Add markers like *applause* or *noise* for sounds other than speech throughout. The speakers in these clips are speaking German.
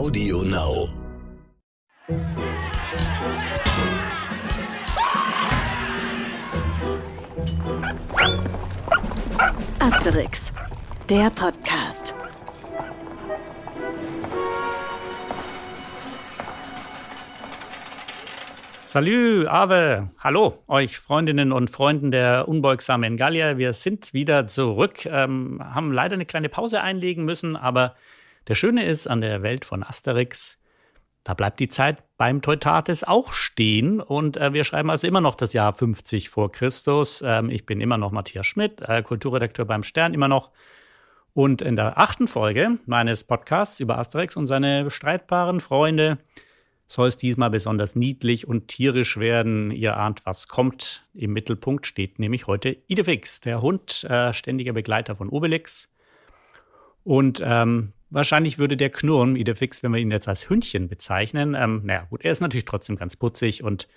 Audio Now. Asterix, der Podcast. Salü, Ave, hallo euch Freundinnen und Freunden der unbeugsamen Gallier. Wir sind wieder zurück, ähm, haben leider eine kleine Pause einlegen müssen, aber der Schöne ist an der Welt von Asterix, da bleibt die Zeit beim Teutates auch stehen und äh, wir schreiben also immer noch das Jahr 50 vor Christus. Ähm, ich bin immer noch Matthias Schmidt, äh, Kulturredakteur beim Stern immer noch. Und in der achten Folge meines Podcasts über Asterix und seine streitbaren Freunde soll es diesmal besonders niedlich und tierisch werden. Ihr ahnt, was kommt. Im Mittelpunkt steht nämlich heute Idefix, der Hund, äh, ständiger Begleiter von Obelix. Und ähm, wahrscheinlich würde der knurren, Idefix, wenn wir ihn jetzt als Hündchen bezeichnen. Ähm, naja, gut, er ist natürlich trotzdem ganz putzig und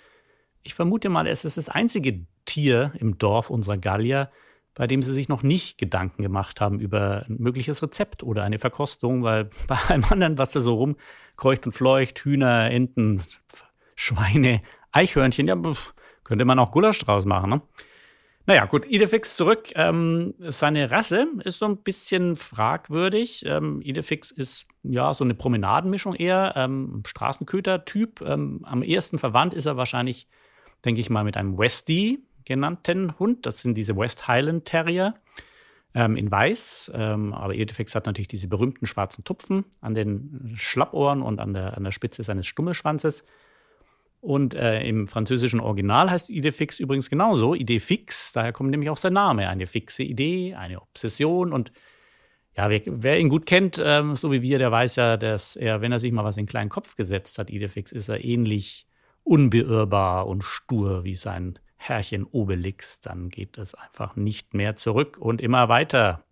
ich vermute mal, es ist das einzige Tier im Dorf unserer Gallier, bei dem sie sich noch nicht Gedanken gemacht haben über ein mögliches Rezept oder eine Verkostung, weil *laughs* bei allem anderen, was da so rumkreucht und fleucht, Hühner, Enten, Schweine, Eichhörnchen, ja, könnte man auch Gulasch draus machen, ne? Naja, gut, Idefix zurück. Ähm, seine Rasse ist so ein bisschen fragwürdig. Ähm, Idefix ist ja so eine Promenadenmischung eher, ähm, Straßenköter-Typ. Ähm, am ehesten verwandt ist er wahrscheinlich, denke ich mal, mit einem Westie, genannten Hund. Das sind diese West Highland Terrier ähm, in Weiß. Ähm, aber Edefix hat natürlich diese berühmten schwarzen Tupfen an den Schlappohren und an der, an der Spitze seines Stummelschwanzes. Und äh, im französischen Original heißt Idefix übrigens genauso, Idee fix. Daher kommt nämlich auch sein Name. Eine fixe Idee, eine Obsession. Und ja, wer, wer ihn gut kennt, ähm, so wie wir, der weiß ja, dass er, wenn er sich mal was in den kleinen Kopf gesetzt hat, Idefix, ist er ähnlich unbeirrbar und stur wie sein Herrchen Obelix, dann geht es einfach nicht mehr zurück und immer weiter.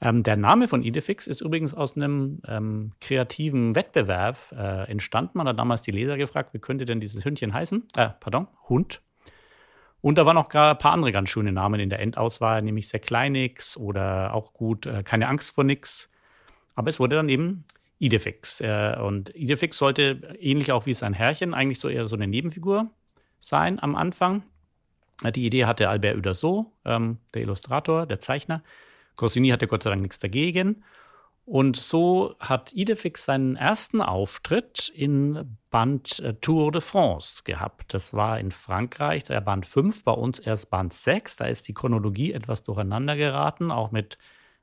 Ähm, der Name von Idefix ist übrigens aus einem ähm, kreativen Wettbewerb äh, entstanden. Man hat damals die Leser gefragt, wie könnte denn dieses Hündchen heißen? Äh, pardon, Hund. Und da waren noch ein paar andere ganz schöne Namen in der Endauswahl, nämlich sehr Kleinix oder auch gut äh, Keine Angst vor nix. Aber es wurde dann eben Idefix. Äh, und Idefix sollte ähnlich auch wie sein Herrchen eigentlich so eher so eine Nebenfigur sein am Anfang. Die Idee hatte Albert Uderso, ähm, der Illustrator, der Zeichner. Goscinny hatte Gott sei Dank nichts dagegen. Und so hat Idefix seinen ersten Auftritt in Band äh, Tour de France gehabt. Das war in Frankreich der Band 5, bei uns erst Band 6. Da ist die Chronologie etwas durcheinander geraten, auch mit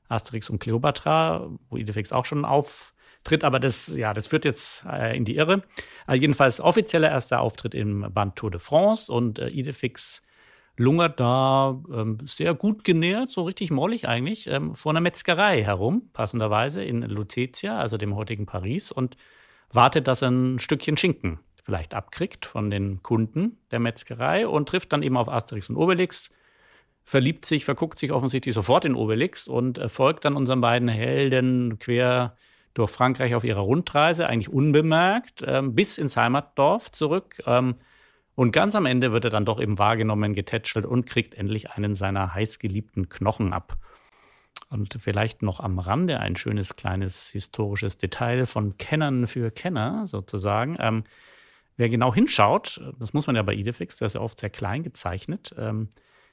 Asterix und Cleopatra, wo Idefix auch schon auftritt. Aber das, ja, das führt jetzt äh, in die Irre. Also jedenfalls offizieller erster Auftritt im Band Tour de France und äh, Idefix lungert da ähm, sehr gut genährt, so richtig mollig eigentlich, ähm, vor einer Metzgerei herum, passenderweise in Lutetia, also dem heutigen Paris, und wartet, dass er ein Stückchen Schinken vielleicht abkriegt von den Kunden der Metzgerei und trifft dann eben auf Asterix und Obelix, verliebt sich, verguckt sich offensichtlich sofort in Obelix und folgt dann unseren beiden Helden quer durch Frankreich auf ihrer Rundreise, eigentlich unbemerkt, ähm, bis ins Heimatdorf zurück. Und ganz am Ende wird er dann doch eben wahrgenommen, getätschelt und kriegt endlich einen seiner heißgeliebten Knochen ab. Und vielleicht noch am Rande ein schönes kleines historisches Detail von Kennern für Kenner sozusagen. Ähm, wer genau hinschaut, das muss man ja bei Idefix, der ist ja oft sehr klein gezeichnet, ähm,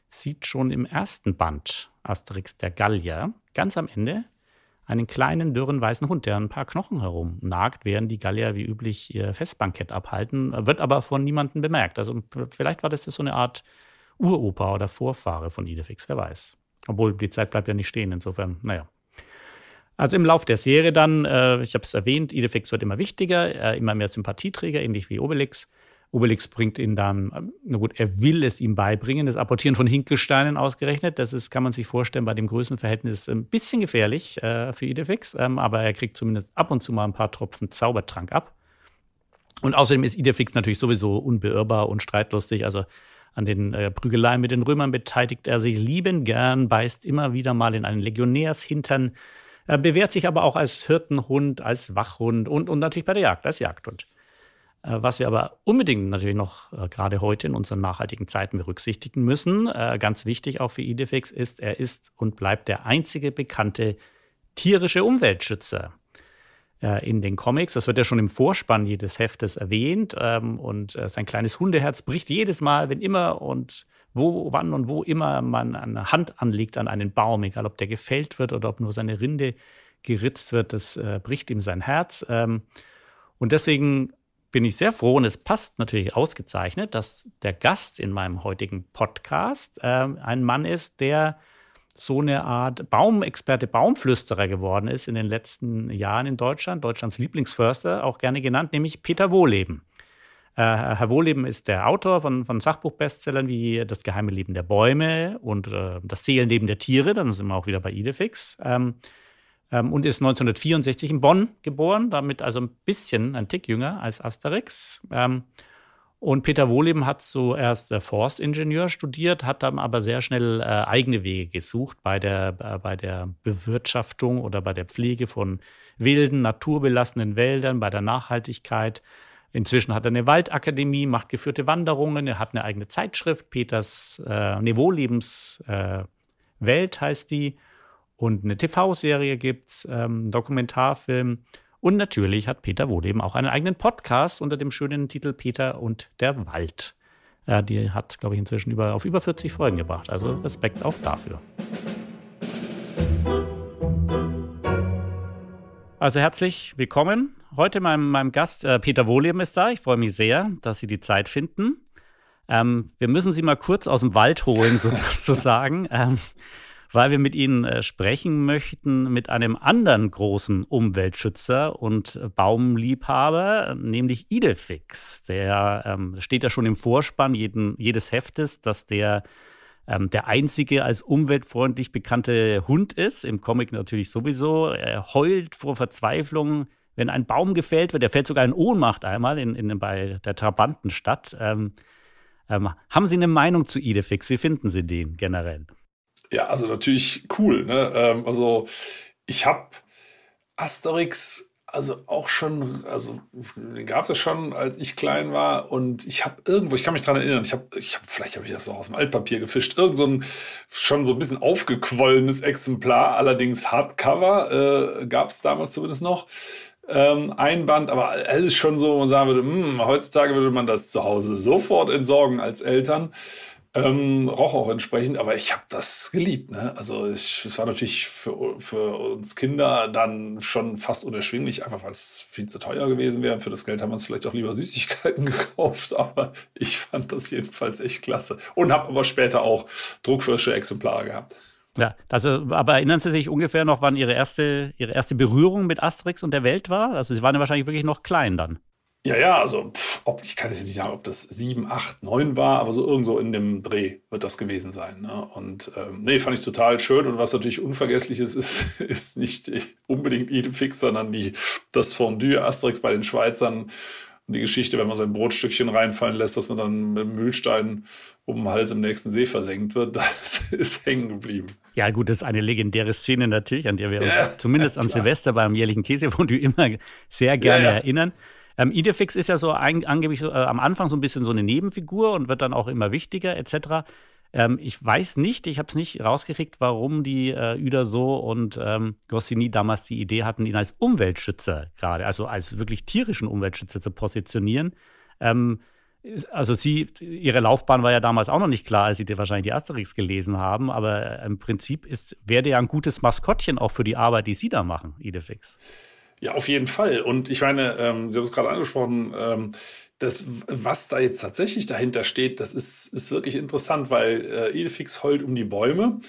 sieht schon im ersten Band Asterix der Gallier ganz am Ende einen kleinen, dürren, weißen Hund, der ein paar Knochen herumnagt, während die Gallier wie üblich ihr Festbankett abhalten, wird aber von niemandem bemerkt. Also vielleicht war das so eine Art Uropa oder Vorfahre von Idefix, wer weiß. Obwohl die Zeit bleibt ja nicht stehen, insofern, naja. Also im Lauf der Serie dann, äh, ich habe es erwähnt, Idefix wird immer wichtiger, äh, immer mehr Sympathieträger, ähnlich wie Obelix. Obelix bringt ihn dann, na gut, er will es ihm beibringen, das Apportieren von Hinkelsteinen ausgerechnet. Das ist, kann man sich vorstellen, bei dem Größenverhältnis ein bisschen gefährlich äh, für Idefix, ähm, aber er kriegt zumindest ab und zu mal ein paar Tropfen Zaubertrank ab. Und außerdem ist Idefix natürlich sowieso unbeirrbar und streitlustig. Also an den äh, Prügeleien mit den Römern beteiligt er sich lieben gern, beißt immer wieder mal in einen Legionärshintern, er bewährt sich aber auch als Hirtenhund, als Wachhund und, und natürlich bei der Jagd, als Jagdhund. Äh, was wir aber unbedingt natürlich noch äh, gerade heute in unseren nachhaltigen Zeiten berücksichtigen müssen, äh, ganz wichtig auch für Idefix, ist, er ist und bleibt der einzige bekannte tierische Umweltschützer. in den Comics. Das wird ja schon im Vorspann jedes Heftes erwähnt. Ähm, und sein kleines Hundeherz bricht jedes Mal, wenn immer und wo, wann und wo immer man eine Hand anlegt an einen Baum, egal ob der gefällt wird oder ob nur seine Rinde geritzt wird, das bricht ihm sein Herz. Ähm, und deswegen bin ich sehr froh und es passt natürlich ausgezeichnet, dass der Gast in meinem heutigen Podcast äh, ein Mann ist, der so eine Art Baumexperte, Baumflüsterer geworden ist in den letzten Jahren in Deutschland, Deutschlands Lieblingsförster, auch gerne genannt, nämlich Peter Wohleben. Äh, Herr Wohleben ist der Autor von, von Sachbuchbestsellern wie Das geheime Leben der Bäume und äh, Das Seelenleben der Tiere, dann sind wir auch wieder bei Idefix. Ähm, und ist 1964 in Bonn geboren, damit also ein bisschen, ein Tick jünger als Asterix. Ähm, und Peter Wohleben hat zuerst äh, Forstingenieur studiert, hat dann aber sehr schnell äh, eigene Wege gesucht bei der, äh, bei der Bewirtschaftung oder bei der Pflege von wilden, naturbelassenen Wäldern, bei der Nachhaltigkeit. Inzwischen hat er eine Waldakademie, macht geführte Wanderungen, er hat eine eigene Zeitschrift, Peters äh, nee, Wohllebens äh, heißt die. Und eine TV-Serie gibt's, ähm, Dokumentarfilm. Und natürlich hat Peter Wohleben auch einen eigenen Podcast unter dem schönen Titel Peter und der Wald. Äh, die hat, glaube ich, inzwischen über, auf über 40 Folgen gebracht. Also Respekt auch dafür. Also herzlich willkommen. Heute meinem, meinem Gast äh, Peter Wohleben ist da. Ich freue mich sehr, dass Sie die Zeit finden. Ähm, wir müssen Sie mal kurz aus dem Wald holen, *laughs* sozusagen. ähm, weil wir mit Ihnen äh, sprechen möchten mit einem anderen großen Umweltschützer und Baumliebhaber, nämlich Idefix. Der ähm, steht ja schon im Vorspann jeden, jedes Heftes, dass der ähm, der einzige als umweltfreundlich bekannte Hund ist, im Comic natürlich sowieso. Er heult vor Verzweiflung, wenn ein Baum gefällt wird. Er fällt sogar in Ohnmacht einmal in, in, bei der Trabantenstadt. Ähm, ähm, haben Sie eine Meinung zu Idefix? Wie finden Sie den generell? Ja, also natürlich cool. Ne? Ähm, also ich habe Asterix also auch schon, also den gab es schon, als ich klein war. Und ich habe irgendwo, ich kann mich daran erinnern, ich habe, ich hab, vielleicht habe ich das auch aus dem Altpapier gefischt, irgend so ein schon so ein bisschen aufgequollenes Exemplar, allerdings Hardcover, äh, gab es damals zumindest noch. Ähm, Einband, aber alles schon so, wo man sagen würde, hm, heutzutage würde man das zu Hause sofort entsorgen als Eltern. Ähm, roch auch entsprechend, aber ich habe das geliebt. Ne? Also es war natürlich für, für uns Kinder dann schon fast unerschwinglich, einfach weil es viel zu teuer gewesen wäre. Für das Geld haben wir uns vielleicht auch lieber Süßigkeiten *laughs* gekauft, aber ich fand das jedenfalls echt klasse. Und habe aber später auch druckfrische Exemplare gehabt. Ja, also, aber erinnern Sie sich ungefähr noch, wann Ihre erste, Ihre erste Berührung mit Asterix und der Welt war? Also Sie waren ja wahrscheinlich wirklich noch klein dann. Ja, ja, also pff, ob, ich kann jetzt nicht sagen, ob das 7, 8, 9 war, aber so irgendwo in dem Dreh wird das gewesen sein. Ne? Und ähm, nee, fand ich total schön. Und was natürlich unvergesslich ist, ist, *laughs* ist nicht unbedingt Idefix, sondern die, das Fondue Asterix bei den Schweizern und die Geschichte, wenn man sein Brotstückchen reinfallen lässt, dass man dann mit dem Mühlstein um den Hals im nächsten See versenkt wird, *laughs* das ist hängen geblieben. Ja, gut, das ist eine legendäre Szene natürlich, an der wir uns ja, zumindest an Silvester beim jährlichen Käsefondue immer sehr gerne ja, ja. erinnern. Ähm, Idefix ist ja so ein, angeblich so, äh, am Anfang so ein bisschen so eine Nebenfigur und wird dann auch immer wichtiger etc. Ähm, ich weiß nicht, ich habe es nicht rausgekriegt, warum die äh, Uderso und ähm, Goscinny damals die Idee hatten, ihn als Umweltschützer gerade, also als wirklich tierischen Umweltschützer zu positionieren. Ähm, also sie, ihre Laufbahn war ja damals auch noch nicht klar, als sie die, wahrscheinlich die Asterix gelesen haben, aber äh, im Prinzip ist, wäre ja ein gutes Maskottchen auch für die Arbeit, die Sie da machen, Idefix. Ja, auf jeden Fall. Und ich meine, ähm, Sie haben es gerade angesprochen, ähm, das, was da jetzt tatsächlich dahinter steht, das ist, ist wirklich interessant, weil äh, Edefix heult um die Bäume.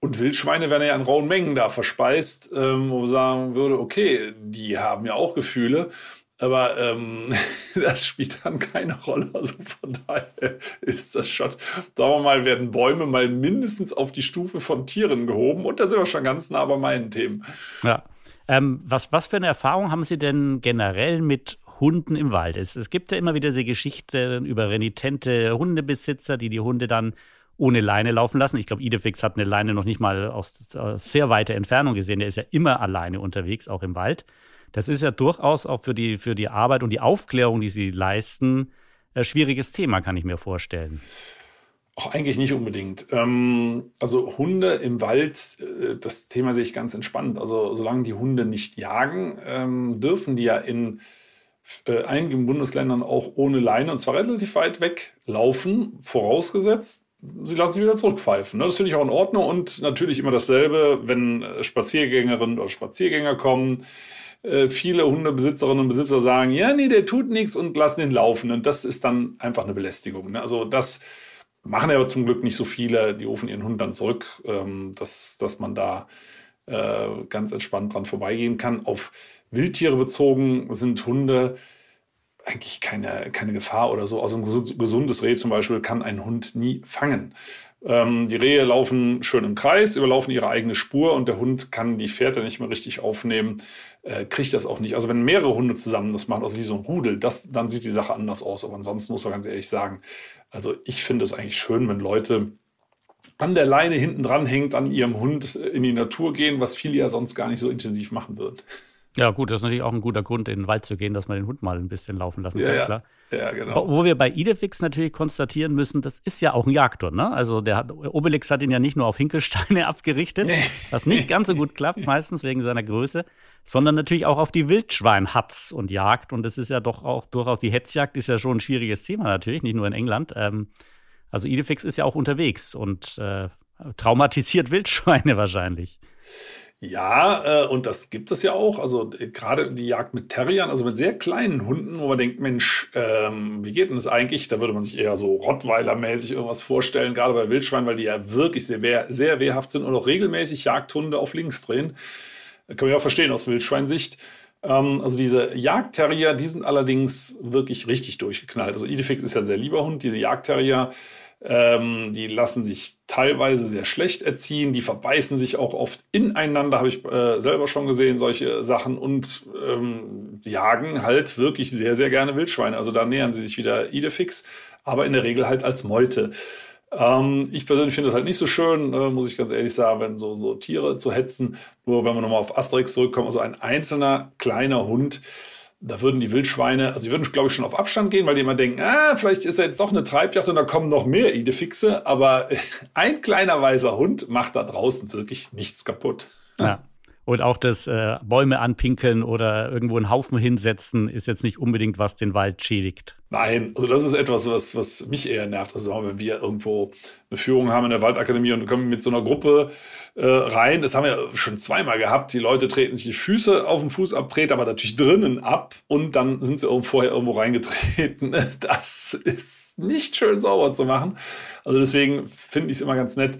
Und Wildschweine werden ja in rauen Mengen da verspeist, ähm, wo man sagen würde, okay, die haben ja auch Gefühle, aber ähm, *laughs* das spielt dann keine Rolle. Also von daher ist das schon, sagen wir mal, werden Bäume mal mindestens auf die Stufe von Tieren gehoben. Und da sind wir schon ganz nah bei meinen Themen. Ja. Ähm, was, was für eine Erfahrung haben Sie denn generell mit Hunden im Wald? Es, es gibt ja immer wieder diese Geschichte über renitente Hundebesitzer, die die Hunde dann ohne Leine laufen lassen. Ich glaube, Idefix hat eine Leine noch nicht mal aus, aus sehr weiter Entfernung gesehen. Der ist ja immer alleine unterwegs, auch im Wald. Das ist ja durchaus auch für die, für die Arbeit und die Aufklärung, die sie leisten, ein schwieriges Thema, kann ich mir vorstellen. Auch eigentlich nicht unbedingt. Ähm, also Hunde im Wald, äh, das Thema sehe ich ganz entspannt. Also solange die Hunde nicht jagen, ähm, dürfen die ja in äh, einigen Bundesländern auch ohne Leine und zwar relativ weit weg laufen, vorausgesetzt, sie lassen sich wieder zurückpfeifen. Ne? Das finde ich auch in Ordnung und natürlich immer dasselbe, wenn äh, Spaziergängerinnen oder Spaziergänger kommen. Äh, viele Hundebesitzerinnen und Besitzer sagen, ja, nee, der tut nichts und lassen ihn laufen. Und das ist dann einfach eine Belästigung. Ne? Also das machen aber zum Glück nicht so viele. Die rufen ihren Hund dann zurück, ähm, dass, dass man da äh, ganz entspannt dran vorbeigehen kann. Auf Wildtiere bezogen sind Hunde eigentlich keine, keine Gefahr oder so. Also ein gesundes Reh zum Beispiel kann ein Hund nie fangen. Ähm, die Rehe laufen schön im Kreis, überlaufen ihre eigene Spur und der Hund kann die Fährte nicht mehr richtig aufnehmen, äh, kriegt das auch nicht. Also wenn mehrere Hunde zusammen das machen, also wie so ein Rudel, das, dann sieht die Sache anders aus. Aber ansonsten muss man ganz ehrlich sagen, also ich finde es eigentlich schön, wenn Leute an der Leine hinten dran hängt, an ihrem Hund in die Natur gehen, was viele ja sonst gar nicht so intensiv machen würden. Ja, gut, das ist natürlich auch ein guter Grund, in den Wald zu gehen, dass man den Hund mal ein bisschen laufen lassen kann, ja, klar. Ja, genau. Wo wir bei Idefix natürlich konstatieren müssen, das ist ja auch ein Jagdhund, ne? Also der hat, Obelix hat ihn ja nicht nur auf Hinkelsteine *laughs* abgerichtet, nee. was nicht ganz so gut klappt, *laughs* meistens wegen seiner Größe, sondern natürlich auch auf die Wildschweinhatz und Jagd. Und das ist ja doch auch durchaus, die Hetzjagd ist ja schon ein schwieriges Thema natürlich, nicht nur in England. Ähm, also Idefix ist ja auch unterwegs und äh, traumatisiert *laughs* Wildschweine wahrscheinlich. Ja, äh, und das gibt es ja auch. Also äh, gerade die Jagd mit Terriern, also mit sehr kleinen Hunden, wo man denkt, Mensch, ähm, wie geht denn das eigentlich? Da würde man sich eher so Rottweiler-mäßig irgendwas vorstellen, gerade bei Wildschweinen, weil die ja wirklich sehr, wehr, sehr wehrhaft sind und auch regelmäßig Jagdhunde auf links drehen. Das kann man ja auch verstehen aus Wildschweinsicht. Ähm, also diese Jagdterrier, die sind allerdings wirklich richtig durchgeknallt. Also Idefix ist ja ein sehr lieber Hund. Diese Jagdterrier, ähm, die lassen sich teilweise sehr schlecht erziehen, die verbeißen sich auch oft ineinander, habe ich äh, selber schon gesehen, solche Sachen und ähm, jagen halt wirklich sehr, sehr gerne Wildschweine. Also da nähern sie sich wieder Idefix, aber in der Regel halt als Meute. Ähm, ich persönlich finde das halt nicht so schön, äh, muss ich ganz ehrlich sagen, wenn so, so Tiere zu hetzen. Nur wenn wir nochmal auf Asterix zurückkommen, also ein einzelner kleiner Hund, da würden die Wildschweine, also die würden, glaube ich, schon auf Abstand gehen, weil die immer denken, ah, vielleicht ist er jetzt doch eine Treibjacht und da kommen noch mehr Idefixe. Aber *laughs* ein kleiner weißer Hund macht da draußen wirklich nichts kaputt. Ja. Und auch das äh, Bäume anpinkeln oder irgendwo einen Haufen hinsetzen ist jetzt nicht unbedingt, was den Wald schädigt. Nein, also das ist etwas, was, was mich eher nervt. Also wenn wir irgendwo eine Führung haben in der Waldakademie und kommen mit so einer Gruppe äh, rein, das haben wir schon zweimal gehabt. Die Leute treten sich die Füße auf den Fußabtreter, aber natürlich drinnen ab und dann sind sie vorher irgendwo reingetreten. *laughs* Das ist nicht schön sauber zu machen. Also deswegen finde ich es immer ganz nett,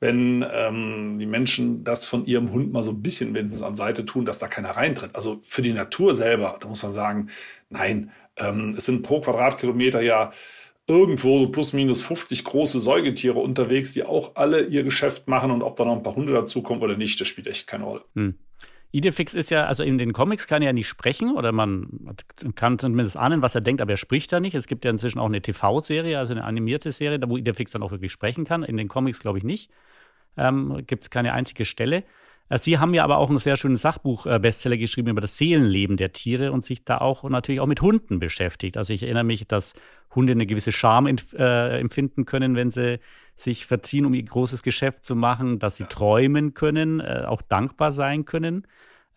wenn ähm, die Menschen das von ihrem Hund mal so ein bisschen wenigstens an Seite tun, dass da keiner reintritt. Also für die Natur selber, da muss man sagen, nein, ähm, es sind pro Quadratkilometer ja irgendwo so plus minus 50 große Säugetiere unterwegs, die auch alle ihr Geschäft machen und ob da noch ein paar Hunde dazukommen oder nicht, das spielt echt keine Rolle. Hm. Idefix ist ja, also in den Comics kann er ja nicht sprechen oder man kann zumindest ahnen, was er denkt, aber er spricht da nicht. Es gibt ja inzwischen auch eine TV-Serie, also eine animierte Serie, wo Idefix dann auch wirklich sprechen kann. In den Comics glaube ich nicht. Ähm, gibt es keine einzige Stelle. Äh, Sie haben ja aber auch ein sehr schönes Sachbuch-Bestseller geschrieben über das Seelenleben der Tiere und sich da auch natürlich auch mit Hunden beschäftigt. Also ich erinnere mich, dass Hunde eine gewisse Scham äh, empfinden können, wenn sie sich verziehen, um ihr großes Geschäft zu machen, dass sie träumen können, äh, auch dankbar sein können.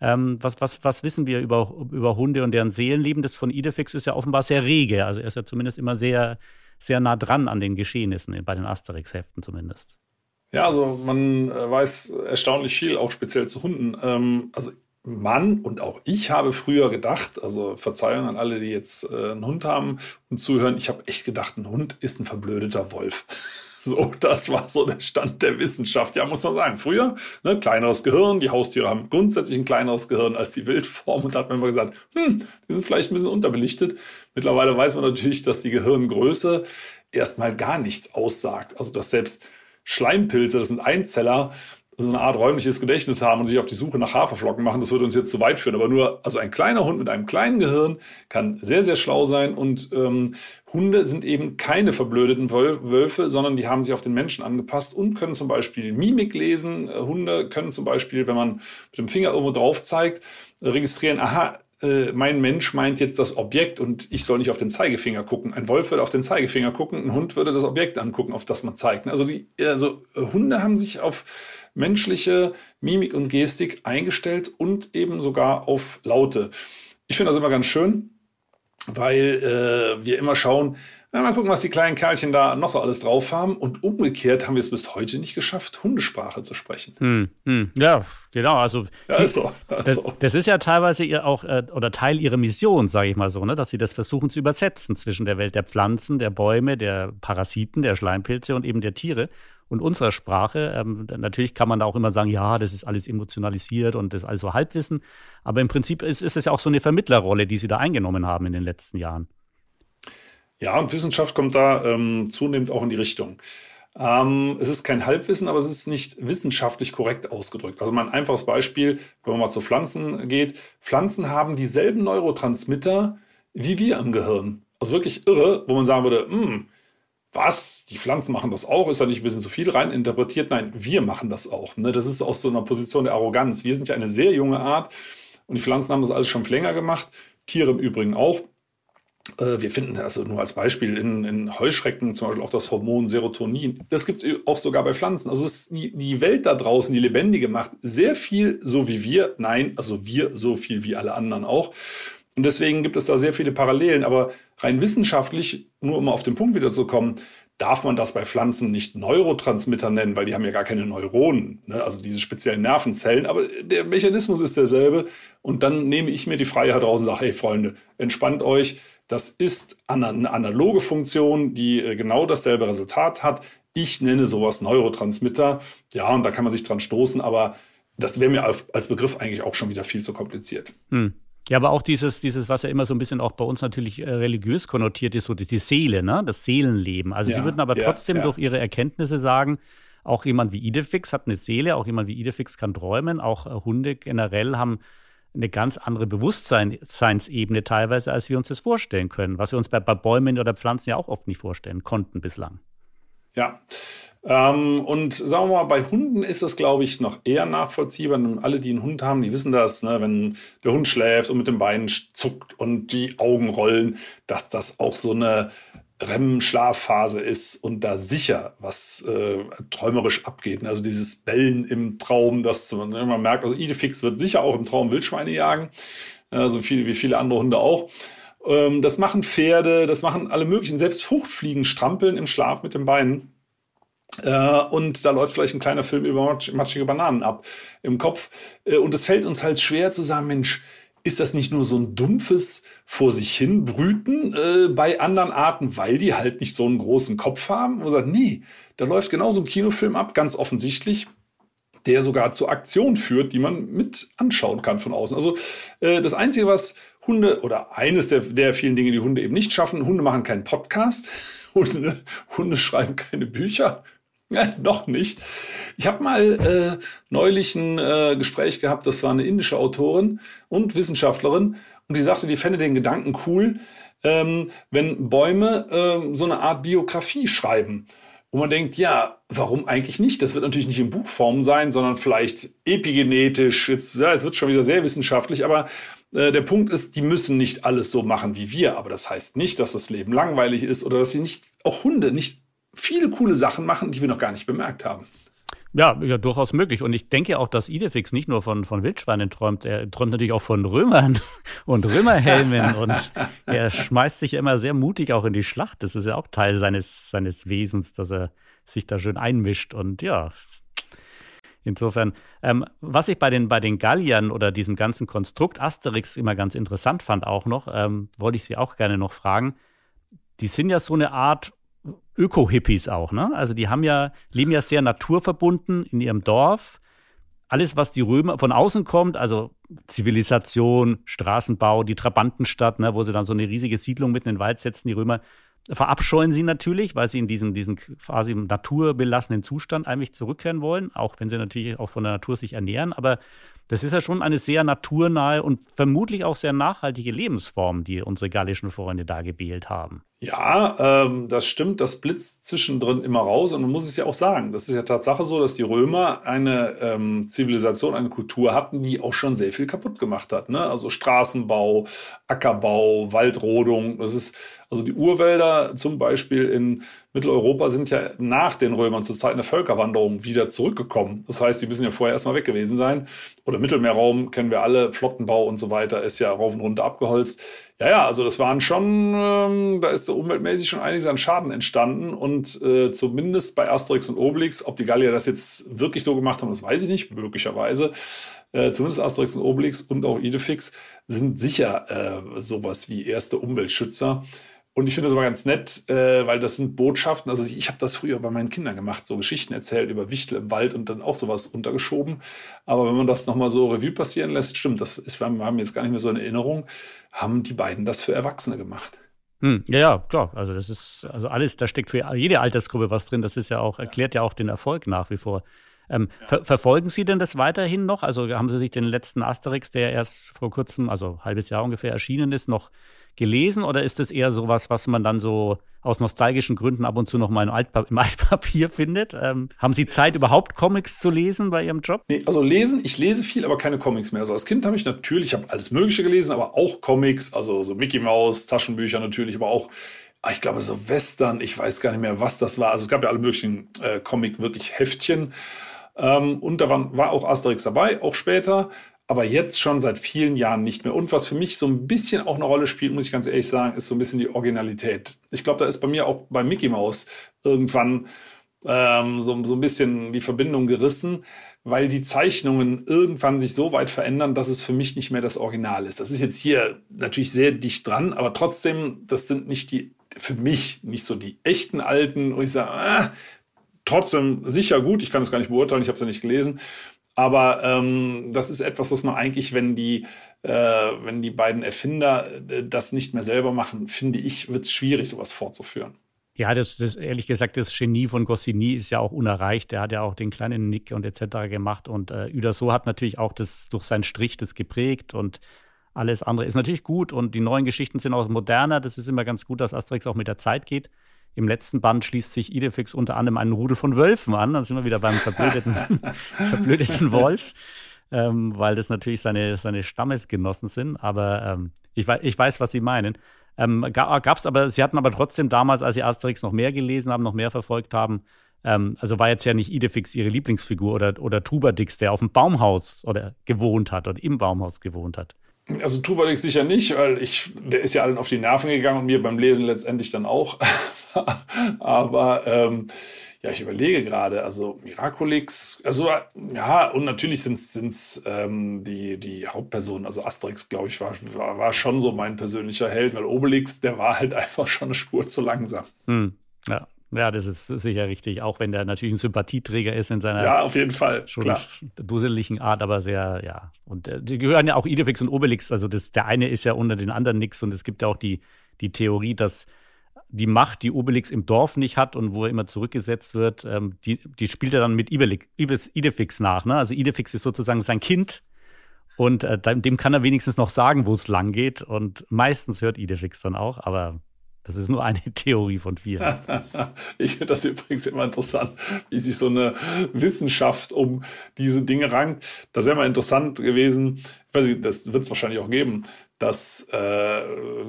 Ähm, was, was, was wissen wir über, über Hunde und deren Seelenleben? Das von Idefix ist ja offenbar sehr rege. Also er ist ja zumindest immer sehr, sehr nah dran an den Geschehnissen, bei den Asterix-Heften zumindest. Ja, also man äh, weiß erstaunlich viel, auch speziell zu Hunden. Ähm, also Mann und auch ich habe früher gedacht, also Verzeihung an alle, die jetzt äh, einen Hund haben und zuhören, ich habe echt gedacht, ein Hund ist ein verblödeter Wolf. *laughs* So, das war so der Stand der Wissenschaft. Ja, muss man sagen. Früher, ne, kleineres Gehirn. Die Haustiere haben grundsätzlich ein kleineres Gehirn als die Wildform. Und da hat man immer gesagt, hm, die sind vielleicht ein bisschen unterbelichtet. Mittlerweile weiß man natürlich, dass die Gehirngröße erstmal gar nichts aussagt. Also, dass selbst Schleimpilze, das sind Einzeller, so eine Art räumliches Gedächtnis haben und sich auf die Suche nach Haferflocken machen, das würde uns jetzt zu weit führen. Aber nur, also ein kleiner Hund mit einem kleinen Gehirn kann sehr, sehr schlau sein und ähm, Hunde sind eben keine verblödeten Wölfe, sondern die haben sich auf den Menschen angepasst und können zum Beispiel Mimik lesen. Hunde können zum Beispiel, wenn man mit dem Finger irgendwo drauf zeigt, registrieren, aha, äh, mein Mensch meint jetzt das Objekt und ich soll nicht auf den Zeigefinger gucken. Ein Wolf würde auf den Zeigefinger gucken, ein Hund würde das Objekt angucken, auf das man zeigt. Also, die, also äh, Hunde haben sich auf menschliche Mimik und Gestik eingestellt und eben sogar auf Laute. Ich finde das immer ganz schön, weil äh, wir immer schauen, ja, mal gucken, was die kleinen Kerlchen da noch so alles drauf haben. Und umgekehrt haben wir es bis heute nicht geschafft, Hundesprache zu sprechen. Hm, hm. Ja, genau. Also ja, sie, ist so. Das, das, ist ja teilweise ihr auch äh, oder Teil ihrer Mission, sage ich mal so, ne? dass sie das versuchen zu übersetzen zwischen der Welt der Pflanzen, der Bäume, der Parasiten, der Schleimpilze und eben der Tiere und unserer Sprache. Ähm, natürlich kann man da auch immer sagen, ja, das ist alles emotionalisiert und das ist alles so Halbwissen. Aber im Prinzip ist, ist es ja auch so eine Vermittlerrolle, die sie da eingenommen haben in den letzten Jahren. Ja, und Wissenschaft kommt da ähm, zunehmend auch in die Richtung. Ähm, es ist kein Halbwissen, aber es ist nicht wissenschaftlich korrekt ausgedrückt. Also mal ein einfaches Beispiel, wenn man mal zu Pflanzen geht. Pflanzen haben dieselben Neurotransmitter wie wir im Gehirn. Also wirklich irre, wo man sagen würde, hm, was? Die Pflanzen machen das auch? Ist da nicht ein bisschen zu viel rein interpretiert? Nein, wir machen das auch. Ne? Das ist aus so einer Position der Arroganz. Wir sind ja eine sehr junge Art und die Pflanzen haben das alles schon länger gemacht. Tiere im Übrigen auch. Äh, wir finden also nur als Beispiel in, in, Heuschrecken zum Beispiel auch das Hormon Serotonin. Das gibt es auch sogar bei Pflanzen. Also ist die, die, Welt da draußen, die lebendige macht, sehr viel so wie wir. Nein, also wir so viel wie alle anderen auch. Und deswegen gibt es da sehr viele Parallelen. Aber rein wissenschaftlich, nur um auf den Punkt wieder zu kommen, darf man das bei Pflanzen nicht Neurotransmitter nennen, weil die haben ja gar keine Neuronen, ne? also diese speziellen Nervenzellen, aber der Mechanismus ist derselbe. Und dann nehme ich mir die Freiheit raus und sage, hey Freunde, entspannt euch, das ist eine analoge Funktion, die äh, genau dasselbe Resultat hat. Ich nenne sowas Neurotransmitter. Ja, und da kann man sich dran stoßen, aber das wäre mir als Begriff eigentlich auch schon wieder viel zu kompliziert. Hm. Ja, aber auch dieses, dieses, was ja immer so ein bisschen auch bei uns natürlich äh, religiös konnotiert ist, so die, Seele, ne? das Seelenleben. Also ja, Sie würden aber ja, trotzdem ja. durch Ihre Erkenntnisse sagen, auch jemand wie Idefix hat eine Seele, auch jemand wie Idefix kann träumen, auch äh, Hunde generell haben eine ganz andere Bewusstseinsebene teilweise, als wir uns das vorstellen können, was wir uns bei, bei Bäumen oder Pflanzen ja auch oft nicht vorstellen konnten bislang. Ja, ähm, und sagen wir mal, bei Hunden ist das, glaube ich, noch eher nachvollziehbar. alle, die einen Hund haben, die wissen das, ne? wenn der Hund schläft und mit den Beinen zuckt und die Augen rollen, dass das auch so eine REM-Schlafphase ist und da sicher was äh, träumerisch abgeht. Also dieses Bellen im Traum, das man, merkt, also Idefix wird sicher auch im Traum Wildschweine jagen, äh, so viel wie viele andere Hunde auch. Ähm, das machen Pferde, das machen alle möglichen, selbst Fruchtfliegen strampeln im Schlaf mit den Beinen. Äh, und da läuft vielleicht ein kleiner Film über matschige Bananen ab im Kopf. Äh, und es fällt uns halt schwer zu sagen, Mensch, ist das nicht nur so ein dumpfes vor sich hin brüten äh, bei anderen Arten, weil die halt nicht so einen großen Kopf haben? Und sagt, nee, da läuft genauso ein Kinofilm ab, ganz offensichtlich, der sogar zur Aktion führt, die man mit anschauen kann von außen. Also äh, das Einzige, was Hunde oder eines der, der vielen Dinge, die Hunde eben nicht schaffen, Hunde machen keinen Podcast, *laughs* Hunde, Hunde schreiben keine Bücher, ja, *laughs* noch nicht. Ich habe mal äh, neulich ein äh, Gespräch gehabt, das war eine indische Autorin und Wissenschaftlerin, und die sagte, die fände den Gedanken cool, ähm, wenn Bäume äh, so eine Art Biografie schreiben. Wo man denkt, ja, warum eigentlich nicht? Das wird natürlich nicht in Buchform sein, sondern vielleicht epigenetisch. Jetzt, ja, jetzt wird es schon wieder sehr wissenschaftlich, aber äh, der Punkt ist, die müssen nicht alles so machen wie wir. Aber das heißt nicht, dass das Leben langweilig ist oder dass sie nicht, auch Hunde, nicht viele coole Sachen machen, die wir noch gar nicht bemerkt haben. Ja, ja, durchaus möglich. Und ich denke auch, dass Idefix nicht nur von, von Wildschweinen träumt, er träumt natürlich auch von Römern *laughs* und Römerhelmen. und er schmeißt sich immer sehr mutig auch in die Schlacht. Das ist ja auch Teil seines, seines Wesens, dass er sich da schön einmischt. Und ja, insofern, ähm, was ich bei den, bei den Galliern oder diesem ganzen Konstrukt Asterix immer ganz interessant fand, auch noch, ähm, wollte ich Sie auch gerne noch fragen. Die sind ja so eine Art Öko-Hippies auch, ne? Also die haben ja, leben ja sehr naturverbunden in ihrem Dorf. Alles, was die Römer von außen kommt, also Zivilisation, Straßenbau, die Trabantenstadt, ne, wo sie dann so eine riesige Siedlung mitten in den Wald setzen, die Römer, verabscheuen sie natürlich, weil sie in diesen, diesen quasi naturbelassenen Zustand eigentlich zurückkehren wollen, auch wenn sie natürlich auch von der Natur sich ernähren. Aber Das ist ja schon eine sehr naturnahe und vermutlich auch sehr nachhaltige Lebensform, die unsere gallischen Freunde da gewählt haben. Ja, ähm, das stimmt. Das blitzt zwischendrin immer raus. Und man muss es ja auch sagen, das ist ja Tatsache so, dass die Römer eine ähm, Zivilisation, eine Kultur hatten, die auch schon sehr viel kaputt gemacht hat. Ne? Also Straßenbau, Ackerbau, Waldrodung. Das ist also die Urwälder zum Beispiel in Mitteleuropa sind ja nach den Römern zur Zeit der Völkerwanderung wieder zurückgekommen. Das heißt, die müssen ja vorher erstmal weg gewesen sein. Oder Mittelmeerraum kennen wir alle, Flottenbau und so weiter ist ja rauf und runter abgeholzt. Ja, ja, also das waren schon, ähm, da ist so umweltmäßig schon einiges an Schaden entstanden und äh, zumindest bei Asterix und Obelix, ob die Gallier das jetzt wirklich so gemacht haben, das weiß ich nicht, möglicherweise. Äh, zumindest Asterix und Obelix und auch Idefix sind sicher äh, sowas wie erste Umweltschützer. Und ich finde das aber ganz nett, äh, weil das sind Botschaften. Also ich, ich habe das früher bei meinen Kindern gemacht, so Geschichten erzählt über Wichtel im Wald und dann auch sowas untergeschoben. Aber wenn man das nochmal so Revue passieren lässt, stimmt, das ist, wir haben jetzt gar nicht mehr so eine Erinnerung, haben die beiden das für Erwachsene gemacht. Hm, ja, ja, klar. Also das ist, also alles, da steckt für jede Altersgruppe was drin. Das ist ja auch, erklärt ja auch den Erfolg nach wie vor. Ähm, ja. ver verfolgen Sie denn das weiterhin noch? Also haben Sie sich den letzten Asterix, der erst vor kurzem, also ein halbes Jahr ungefähr erschienen ist, noch gelesen oder ist es eher sowas, was man dann so aus nostalgischen Gründen ab und zu noch mal im, Altpa im *laughs* Altpapier findet? Ähm, haben Sie Zeit, überhaupt Comics zu lesen bei Ihrem Job? Nee, also lesen, ich lese viel, aber keine Comics mehr. Also als Kind habe ich natürlich, ich habe alles Mögliche gelesen, aber auch Comics, also so Mickey Mouse, Taschenbücher natürlich, aber auch ah, ich glaube, so Western, ich weiß gar nicht mehr, was das war. Also es gab ja alle möglichen äh, Comic, wirklich Heftchen. Ähm, und da war, war auch Asterix dabei, auch später aber jetzt schon seit vielen Jahren nicht mehr. Und was für mich so ein bisschen auch eine Rolle spielt, muss ich ganz ehrlich sagen, ist so ein bisschen die Originalität. Ich glaube, da ist bei mir auch bei Mickey Mouse irgendwann ähm, so, so ein bisschen die Verbindung gerissen, weil die Zeichnungen irgendwann sich so weit verändern, dass es für mich nicht mehr das Original ist. Das ist jetzt hier natürlich sehr dicht dran, aber trotzdem, das sind nicht die, für mich nicht so die echten alten, und ich sage, ah, trotzdem sicher gut, ich kann es gar nicht beurteilen, ich habe es ja nicht gelesen. Aber ähm, das ist etwas, was man eigentlich, wenn die, äh, wenn die beiden Erfinder äh, das nicht mehr selber machen, finde ich, wird es schwierig, sowas fortzuführen. Ja, das, das ehrlich gesagt, das Genie von Goscinny ist ja auch unerreicht. Der hat ja auch den kleinen Nick und etc. gemacht. Und äh, Uderso hat natürlich auch das durch seinen Strich das geprägt und alles andere ist natürlich gut. Und die neuen Geschichten sind auch moderner. Das ist immer ganz gut, dass Asterix auch mit der Zeit geht. Im letzten Band schließt sich Idefix unter anderem einen Rudel von Wölfen an. Dann sind wir wieder beim verblödeten, *laughs* verblödeten Wolf, ähm, weil das natürlich seine, seine Stammesgenossen sind. Aber ähm, ich, ich weiß, was Sie meinen. Ähm, gab es aber, Sie hatten aber trotzdem damals, als Sie Asterix noch mehr gelesen haben, noch mehr verfolgt haben, ähm, also war jetzt ja nicht Idefix Ihre Lieblingsfigur oder, oder Tubadix, der auf dem Baumhaus oder gewohnt hat oder im Baumhaus gewohnt hat. Also Tubalix sicher nicht, weil ich, der ist ja allen auf die Nerven gegangen und mir beim Lesen letztendlich dann auch. *laughs* Aber ähm, ja, ich überlege gerade, also Miraculix, also ja, und natürlich sind es ähm, die, die Hauptpersonen, also Asterix, glaube ich, war, war, war, schon so mein persönlicher Held, weil Obelix, der war halt *laughs* einfach schon eine Spur zu langsam. Hm, ja. Ja, das ist sicher richtig, auch wenn der natürlich ein Sympathieträger ist in seiner ja, auf jeden Fall, schon klar. dusseligen Art, aber sehr, ja. Und äh, die gehören ja auch Idefix und Obelix, also das, der eine ist ja unter den anderen nix und es gibt ja auch die, die Theorie, dass die Macht, die Obelix im Dorf nicht hat und wo er immer zurückgesetzt wird, ähm, die, die spielt er dann mit Idefix nach. Ne? Also Idefix ist sozusagen sein Kind und äh, dem kann er wenigstens noch sagen, wo es lang geht und meistens hört Idefix dann auch, aber das ist nur eine *laughs* Theorie von vielen. *laughs* ich finde das übrigens immer interessant, wie sich so eine Wissenschaft um diese Dinge rankt. Das wäre mal interessant gewesen, ich weiß nicht, das wird es wahrscheinlich auch geben, dass äh,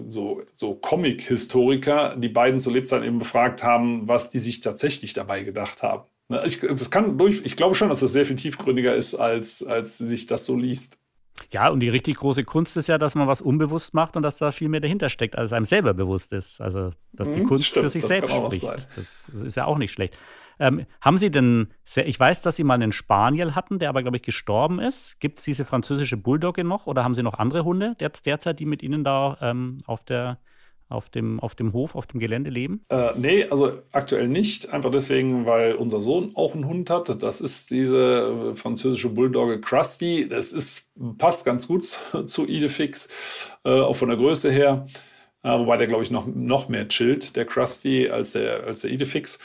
so, so Comic-Historiker die beiden zu Lebzeiten eben befragt haben, was die sich tatsächlich dabei gedacht haben. Ich, das kann durch, ich glaube schon, dass das sehr viel tiefgründiger ist, als, als sich das so liest. Ja, und die richtig große Kunst ist ja, dass man was unbewusst macht und dass da viel mehr dahinter steckt, als einem selber bewusst ist. Also, dass die hm, Kunst stimmt, für sich selbst spricht. Das ist ja auch nicht schlecht. Ähm, haben Sie denn, ich weiß, dass Sie mal einen Spaniel hatten, der aber, glaube ich, gestorben ist. Gibt es diese französische Bulldogge noch oder haben Sie noch andere Hunde derzeit, die mit Ihnen da ähm, auf der auf dem, auf dem Hof, auf dem Gelände leben? Äh, nee, also aktuell nicht. Einfach deswegen, weil unser Sohn auch einen Hund hat. Das ist diese französische Bulldogge Krusty. Das ist, passt ganz gut *laughs* zu Idefix, äh, auch von der Größe her. Äh, wobei der, glaube ich, noch, noch mehr chillt, der Krusty, als der, als der Idefix.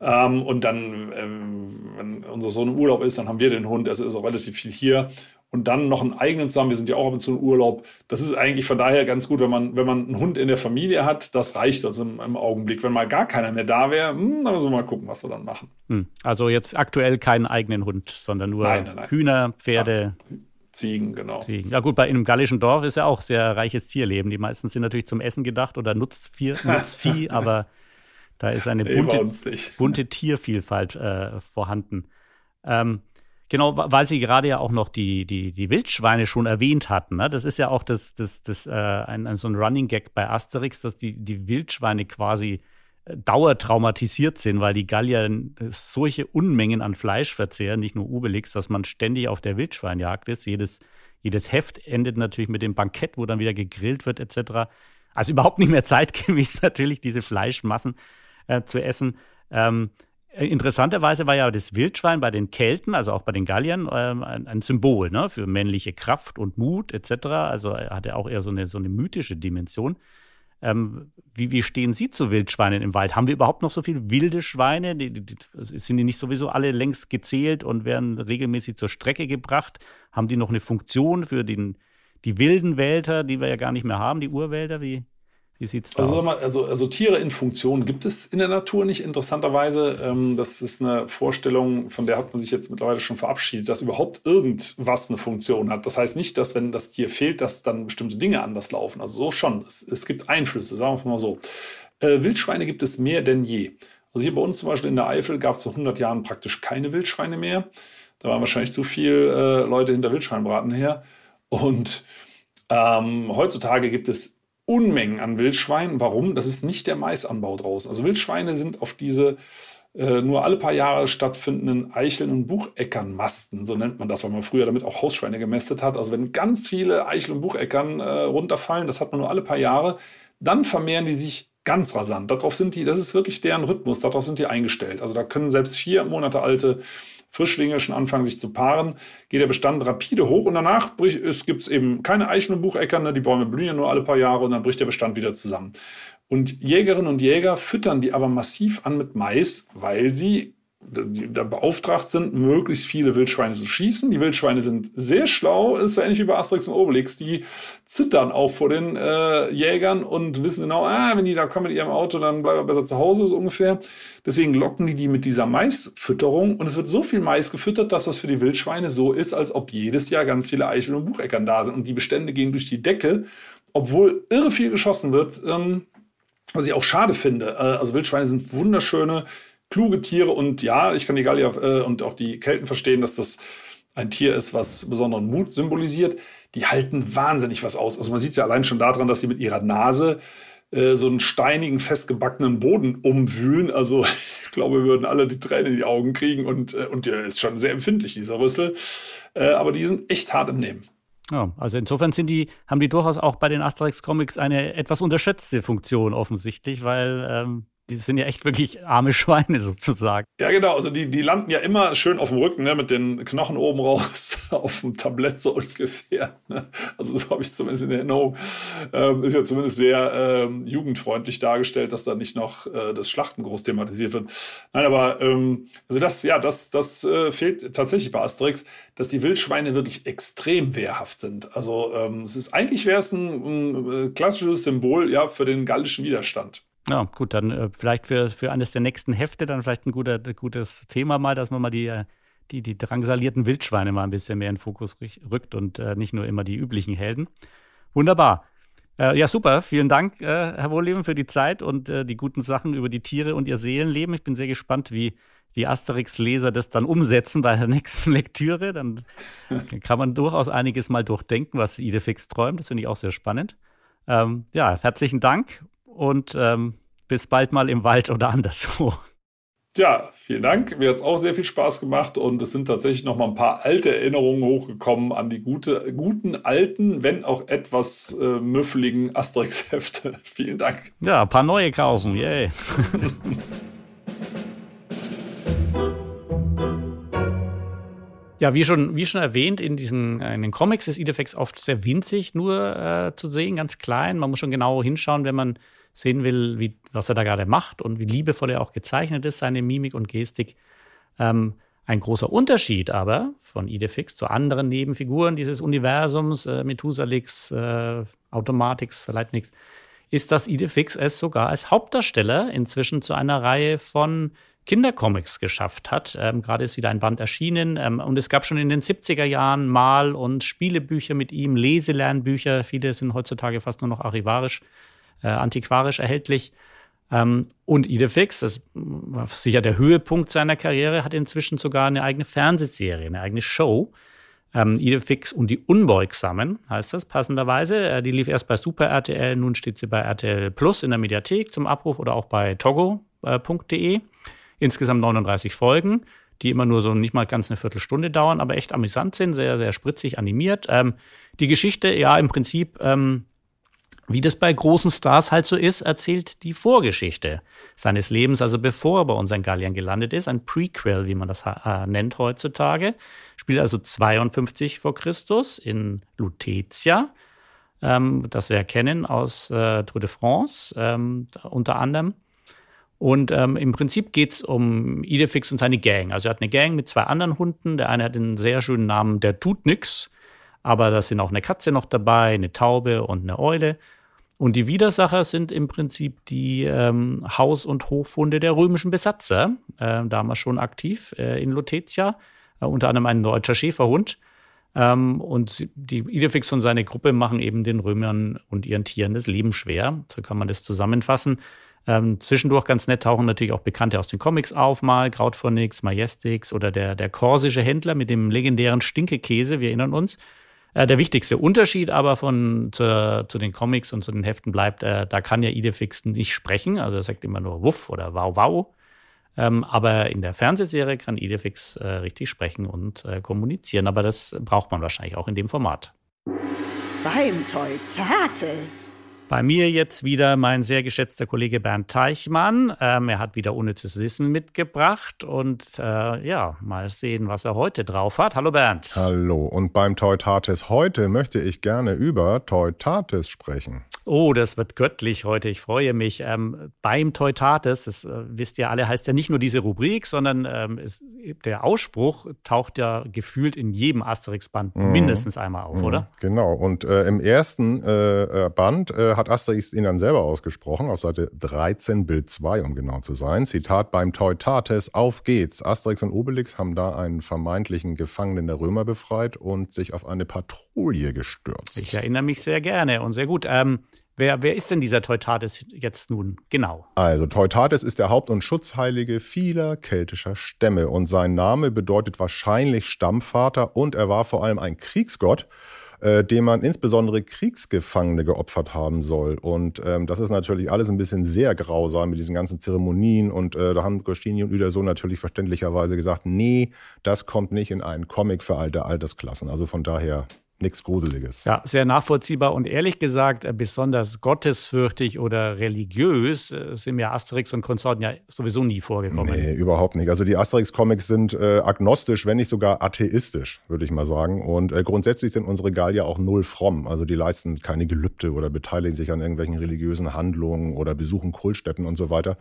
Ähm, und dann, ähm, wenn unser Sohn im Urlaub ist, dann haben wir den Hund. Er ist auch relativ viel hier. Und dann noch einen eigenen zusammen. Wir sind ja auch ab und zu im Urlaub. Das ist eigentlich von daher ganz gut, wenn man, wenn man einen Hund in der Familie hat. Das reicht uns im, im Augenblick. Wenn mal gar keiner mehr da wäre, hm, dann müssen wir mal gucken, was wir dann machen. Hm. Also jetzt aktuell keinen eigenen Hund, sondern nur nein, nein, nein. Hühner, Pferde. Ja. Ziegen, genau. Ziegen. Ja gut, bei einem gallischen Dorf ist ja auch sehr reiches Tierleben. Die meisten sind natürlich zum Essen gedacht oder Nutzvieh, *laughs* Nutzvieh aber da ist eine bunte, bunte Tiervielfalt äh, vorhanden. Ähm, genau, weil Sie gerade ja auch noch die, die, die Wildschweine schon erwähnt hatten. Ne? Das ist ja auch das, das, das, äh, ein, ein, so ein Running Gag bei Asterix, dass die, die Wildschweine quasi äh, dauertraumatisiert sind, weil die Gallier solche Unmengen an Fleisch verzehren, nicht nur Obelix, dass man ständig auf der Wildschweinjagd ist. Jedes, jedes Heft endet natürlich mit dem Bankett, wo dann wieder gegrillt wird, etc. Also überhaupt nicht mehr *laughs* zeitgemäß natürlich, diese Fleischmassen äh, zu essen. Ähm, Interessanterweise war ja das Wildschwein bei den Kelten, also auch bei den Galliern, ähm, ein, Symbol ne, für männliche Kraft und Mut etc. Also er hatte auch eher so eine, so eine mythische Dimension. Ähm, wie, wie stehen Sie zu Wildschweinen im Wald? Haben wir überhaupt noch so viele wilde Schweine? Die, die, sind die nicht sowieso alle längst gezählt und werden regelmäßig zur Strecke gebracht? Haben die noch eine Funktion für den, die wilden Wälder, die wir ja gar nicht mehr haben, die Urwälder? Wie, wie sieht es also, aus? Mal, also, also, Tiere in Funktion gibt es in der Natur nicht, interessanterweise. Ähm, das ist eine Vorstellung, von der hat man sich jetzt mittlerweile schon verabschiedet, dass überhaupt irgendwas eine Funktion hat. Das heißt nicht, dass wenn das Tier fehlt, dass dann bestimmte Dinge anders laufen. Also so schon. Es, es gibt Einflüsse, sagen wir mal so. Äh, Wildschweine gibt es mehr denn je. Also hier bei uns zum Beispiel in der Eifel gab es vor 100 Jahren praktisch keine Wildschweine mehr. Da waren wahrscheinlich zu viele äh, Leute hinter Wildschweinbraten her. Und ähm, heutzutage gibt es Unmengen an Wildschweinen. Warum? Das ist nicht der Maisanbau draußen. Also Wildschweine sind auf diese äh, nur alle paar Jahre stattfindenden Eicheln- und Bucheckernmasten, so nennt man das, weil man früher damit auch Hausschweine gemästet hat. Also wenn ganz viele Eichel- und Bucheckern äh, runterfallen, das hat man nur alle paar Jahre, dann vermehren die sich ganz rasant. Darauf sind die, das ist wirklich deren Rhythmus, darauf sind die eingestellt. Also da können selbst vier Monate alte Frischlinge schon anfangen, sich zu paaren, geht der Bestand rapide hoch und danach gibt es eben keine Eichen- und Bucheckern, ne? die Bäume blühen ja nur alle paar Jahre und dann bricht der Bestand wieder zusammen. Und Jägerinnen und Jäger füttern die aber massiv an mit Mais, weil sie da beauftragt sind, möglichst viele Wildschweine zu schießen. Die Wildschweine sind sehr schlau, ist so ähnlich wie bei Asterix und Obelix. Die zittern auch vor den äh, Jägern und wissen genau, ah, wenn die da kommen mit ihrem Auto, dann bleiben wir besser zu Hause, so ungefähr. Deswegen locken die die mit dieser Maisfütterung und es wird so viel Mais gefüttert, dass das für die Wildschweine so ist, als ob jedes Jahr ganz viele Eichel und Bucheckern da sind und die Bestände gehen durch die Decke, obwohl irre viel geschossen wird, ähm, was ich auch schade finde. Äh, also Wildschweine sind wunderschöne kluge Tiere und ja, ich kann die Gallier äh, und auch die Kelten verstehen, dass das ein Tier ist, was besonderen Mut symbolisiert. Die halten wahnsinnig was aus. Also man sieht es ja allein schon daran, dass sie mit ihrer Nase äh, so einen steinigen, festgebackenen Boden umwühlen. Also *laughs* ich glaube, wir würden alle die Tränen in die Augen kriegen und, äh, und der ist schon sehr empfindlich, dieser Rüssel. Äh, aber die sind echt hart im Nehmen. Ja, also insofern sind die, haben die durchaus auch bei den Asterix-Comics eine etwas unterschätzte Funktion offensichtlich, weil ähm, die sind ja echt wirklich arme *laughs* Schweine sozusagen. Ja, genau. Also die, die landen ja immer schön auf dem Rücken, ne, mit den Knochen oben raus, *laughs* auf dem Tablett so ungefähr. Ne? Also so habe ich es zumindest in Erinnerung. Ähm, ist ja zumindest sehr ähm, jugendfreundlich dargestellt, dass da nicht noch äh, das Schlachten groß thematisiert wird. Nein, aber ähm, also das, ja, das, das äh, fehlt tatsächlich bei Asterix, dass die Wildschweine wirklich extrem wehrhaft sind. Also ähm, es ist eigentlich wäre es ein, ein, äh, klassisches Symbol ja für den gallischen Widerstand. Ja, gut, dann äh, vielleicht für, für eines der nächsten Hefte dann vielleicht ein guter, gutes Thema mal, dass man mal die, äh, die, die drangsalierten Wildschweine mal ein bisschen mehr in Fokus rückt und äh, nicht nur immer die üblichen Helden. Wunderbar. Äh, ja, super. Vielen Dank, äh, Herr Wohleben, für die Zeit und äh, die guten Sachen über die Tiere und ihr Seelenleben. Ich bin sehr gespannt, wie die Asterix-Leser das dann umsetzen bei der *laughs* nächsten Lektüre. Dann kann man durchaus einiges mal durchdenken, was Idefix träumt. Das finde ich auch sehr spannend. Ähm, ja, herzlichen Dank und ähm, bis bald mal im Wald oder anderswo. Ja, vielen Dank. Mir hat es auch sehr viel Spaß gemacht und es sind tatsächlich noch mal ein paar alte Erinnerungen hochgekommen an die gute, guten, alten, wenn auch etwas äh, müffeligen Asterix-Hefte. *laughs* vielen Dank. Ja, ein paar neue kaufen, yay. Ja, wie schon, wie schon erwähnt, in diesen in den Comics ist Idefix oft sehr winzig nur äh, zu sehen, ganz klein. Man muss schon genau hinschauen, wenn man sehen will, wie, was er da gerade macht und wie liebevoll er auch gezeichnet ist, seine Mimik und Gestik. Ähm, Ein großer Unterschied aber von Idefix zu anderen Nebenfiguren dieses Universums, äh, Methusalix, äh, Automatix, Leitnix, ist, dass Idefix es sogar als Hauptdarsteller inzwischen zu einer Reihe von Kindercomics geschafft hat. Ähm, Gerade ist wieder ein Band erschienen ähm, und es gab schon in den 70er Jahren Mal- und Spielebücher mit ihm, Leselernbücher. Viele sind heutzutage fast nur noch archivarisch, äh, antiquarisch erhältlich. Ähm, und Idefix, das war sicher der Höhepunkt seiner Karriere, hat inzwischen sogar eine eigene Fernsehserie, eine eigene Show. Ähm, Idefix und die Unbeugsamen heißt das passenderweise. Äh, die lief erst bei Super RTL, nun steht sie bei RTL Plus in der Mediathek zum Abruf oder auch bei togo.de. Äh, Insgesamt 39 Folgen, die immer nur so nicht mal ganz eine Viertelstunde dauern, aber echt amüsant sind, sehr, sehr spritzig animiert. Ähm, die Geschichte, ja, im Prinzip ähm, wie das bei großen Stars halt so ist, erzählt die Vorgeschichte seines Lebens, also bevor er bei unseren Galliern gelandet ist, ein Prequel, wie man das äh, nennt heutzutage, spielt also 52 vor Christus in Lutetia, ähm, das wir kennen aus äh, Tour de France ähm, unter anderem. Und ähm, im Prinzip geht es um Idefix und seine Gang. Also er hat eine Gang mit zwei anderen Hunden. Der eine hat den sehr schönen Namen, der tut nix. Aber da sind auch eine Katze noch dabei, eine Taube und eine Eule. Und die Widersacher sind im Prinzip die ähm, Haus- und Hofhunde der römischen Besatzer, äh, damals schon aktiv äh, in Lutetia, äh, unter anderem ein deutscher Schäferhund. Ähm, und die Idefix und seine Gruppe machen eben den Römern und ihren Tieren das Leben schwer. So kann man das zusammenfassen. Ähm, zwischendurch ganz nett tauchen natürlich auch Bekannte aus den Comics auf, mal Krautphonix, Majestix oder der, der korsische Händler mit dem legendären Stinkekäse, wir erinnern uns. Äh, der wichtigste Unterschied aber von zu, zu, den Comics und zu den Heften bleibt, äh, da kann ja Idefix nicht sprechen, also er sagt immer nur Wuff oder Wow Wow. Ähm, aber in der Fernsehserie kann Idefix äh, richtig sprechen und äh, kommunizieren. Aber das braucht man wahrscheinlich auch in dem Format. Beim Teutates. Bei mir jetzt wieder mein sehr geschätzter Kollege Bernd Teichmann. Ähm, er hat wieder unnützes Wissen mitgebracht und äh, ja, mal sehen, was er heute drauf hat. Hallo Bernd. Hallo. Und beim Teutates heute möchte ich gerne über Teutates sprechen. Oh, das wird göttlich heute. Ich freue mich. Ähm, beim Teutates, das äh, wisst ihr alle, heißt ja nicht nur diese Rubrik, sondern ähm, es, der Ausspruch taucht ja gefühlt in jedem Asterix-Band mhm. mindestens einmal auf, mhm. oder? Genau. Und äh, im ersten äh, äh Band äh, hat Asterix ihn dann selber ausgesprochen, auf Seite 13, Bild 2, um genau zu sein. Zitat: Beim Teutates, auf geht's. Asterix und Obelix haben da einen vermeintlichen Gefangenen der Römer befreit und sich auf eine Patrouille gestürzt. Ich erinnere mich sehr gerne und sehr gut. Ähm, Wer, wer ist denn dieser Teutates jetzt nun genau? Also Teutates ist der Haupt- und Schutzheilige vieler keltischer Stämme und sein Name bedeutet wahrscheinlich Stammvater und er war vor allem ein Kriegsgott, äh, dem man insbesondere Kriegsgefangene geopfert haben soll. Und ähm, das ist natürlich alles ein bisschen sehr grausam mit diesen ganzen Zeremonien und äh, da haben Gostini und Uderso natürlich verständlicherweise gesagt, nee, das kommt nicht in einen Comic für alte Altersklassen. Also von daher nichts Gruseliges. Ja, sehr nachvollziehbar und ehrlich gesagt, äh, besonders gottesfürchtig oder religiös äh, sind mir Asterix und Konsorten ja sowieso nie vorgekommen. Nee, überhaupt nicht. Also die Asterix-Comics sind äh, agnostisch, wenn nicht sogar atheistisch, würde ich mal sagen. Und äh, grundsätzlich sind unsere Gallier auch null fromm. Also die leisten keine Gelübde oder beteiligen sich an irgendwelchen religiösen Handlungen oder besuchen Kultstätten und so weiter.